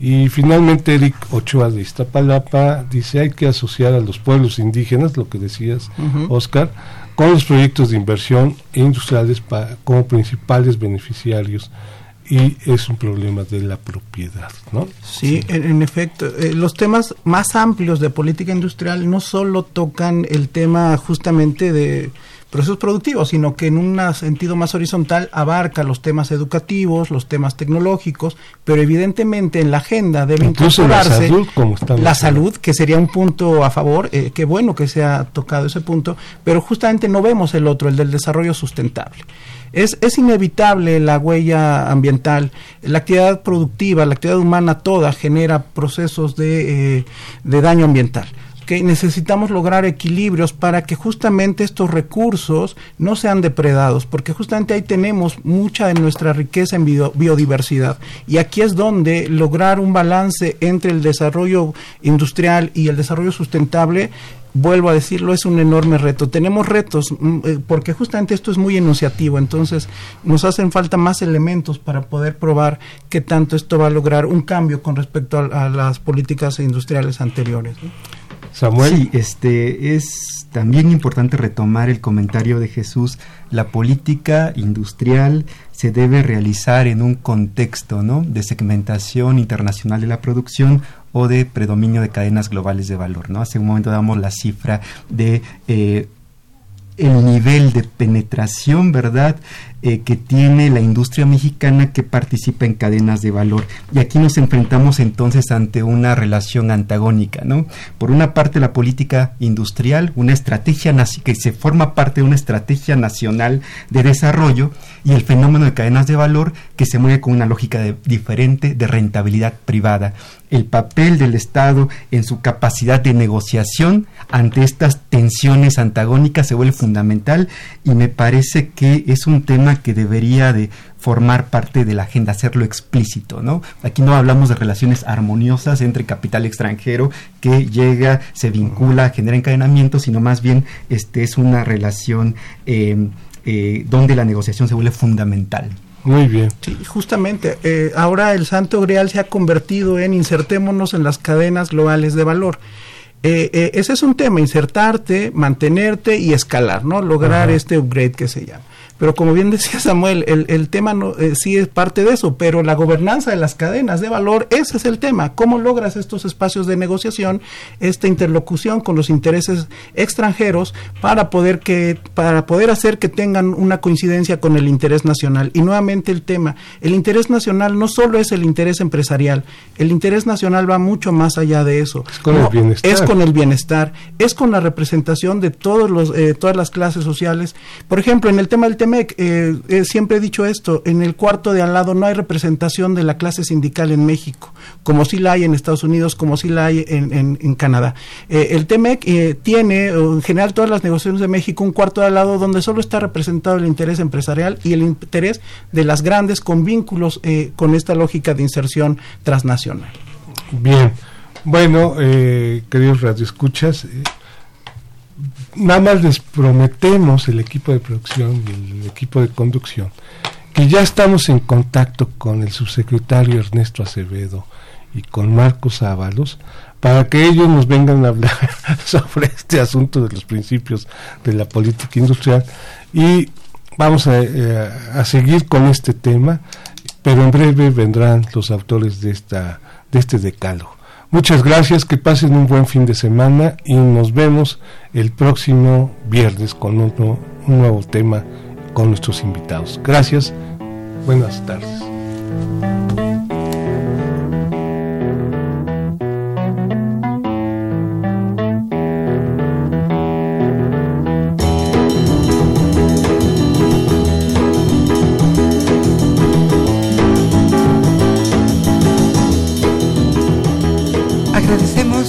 Y finalmente Eric Ochoa de Iztapalapa dice hay que asociar a los pueblos indígenas, lo que decías Oscar, con los proyectos de inversión industriales como principales beneficiarios y es un problema de la propiedad, ¿no? Sí, En, efecto, eh, los temas más amplios de política industrial no solo tocan el tema justamente de procesos productivos, sino que en un sentido más horizontal abarca los temas educativos, los temas tecnológicos, pero evidentemente en la agenda debe incorporarse la salud, como la salud, que sería un punto a favor, eh, qué bueno que se ha tocado ese punto, pero justamente no vemos el otro, el del desarrollo sustentable. Es, es inevitable la huella ambiental, la actividad productiva, la actividad humana toda genera procesos de, eh, de daño ambiental que necesitamos lograr equilibrios para que justamente estos recursos no sean depredados, porque justamente ahí tenemos mucha de nuestra riqueza en biodiversidad. Y aquí es donde lograr un balance entre el desarrollo industrial y el desarrollo sustentable vuelvo a decirlo, es un enorme reto. Tenemos retos mm, eh, porque justamente esto es muy enunciativo, entonces nos hacen falta más elementos para poder probar que tanto esto va a lograr un cambio con respecto a, las políticas industriales anteriores. Samuel. Sí, este es también importante retomar el comentario de Jesús. La política industrial se debe realizar en un contexto ¿no? de segmentación internacional de la producción o de predominio de cadenas globales de valor. ¿no? Hace un momento damos la cifra de eh, el nivel de penetración, ¿verdad?, eh, que tiene la industria mexicana que participa en cadenas de valor. Y aquí nos enfrentamos entonces ante una relación antagónica, ¿no? Por una parte la política industrial, una estrategia que se forma parte de una estrategia nacional de desarrollo y el fenómeno de cadenas de valor que se mueve con una lógica diferente de rentabilidad privada. El papel del Estado en su capacidad de negociación ante estas tensiones antagónicas se vuelve fundamental y me parece que es un tema que debería de formar parte de la agenda, hacerlo explícito, ¿no? Aquí no hablamos de relaciones armoniosas entre capital extranjero que llega, se vincula, genera encadenamiento, sino más bien este es una relación em, eh, donde la negociación se vuelve fundamental. Muy bien. Sí, justamente, eh, ahora el Santo Grial se ha convertido en insertémonos en las cadenas globales de valor. Eh, ese es un tema, insertarte, mantenerte y escalar, ¿no? Lograr este upgrade que se llama. Pero como bien decía Samuel, el, el tema no, eh, sí es parte de eso, pero la gobernanza de las cadenas de valor, ese es el tema. ¿Cómo logras estos espacios de negociación, esta interlocución con los intereses extranjeros para poder, que, para poder hacer que tengan una coincidencia con el interés nacional? Y nuevamente el tema, el interés nacional no solo es el interés empresarial, el interés nacional va mucho más allá de eso. Es con el bienestar. Es con el bienestar, es con la representación de todos los, eh, todas las clases sociales. Por ejemplo, en el tema del tema eh, eh, siempre he dicho esto, en el cuarto de al lado no hay representación de la clase sindical en México, como sí la hay en Estados Unidos, como sí la hay en, Canadá. Eh, el TEMEC eh, tiene, en general todas las negociaciones de México, un cuarto de al lado donde solo está representado el interés empresarial y el interés de las grandes con vínculos con esta lógica de inserción transnacional. Bien, bueno, queridos radioescuchas, nada más les prometemos el equipo de producción y el equipo de conducción que ya estamos en contacto con el subsecretario Ernesto Acevedo y con Marcos Ábalos para que ellos nos vengan a hablar sobre este asunto de los principios de la política industrial. Y vamos a, eh, a seguir con este tema pero en breve vendrán los autores de esta de este decálogo Muchas gracias, que pasen un buen fin de semana y nos vemos el próximo viernes con otro, un nuevo tema con nuestros invitados. Gracias, buenas tardes.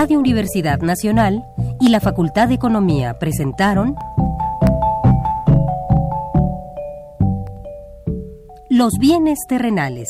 Radio Universidad Nacional y la Facultad de Economía presentaron Los bienes terrenales.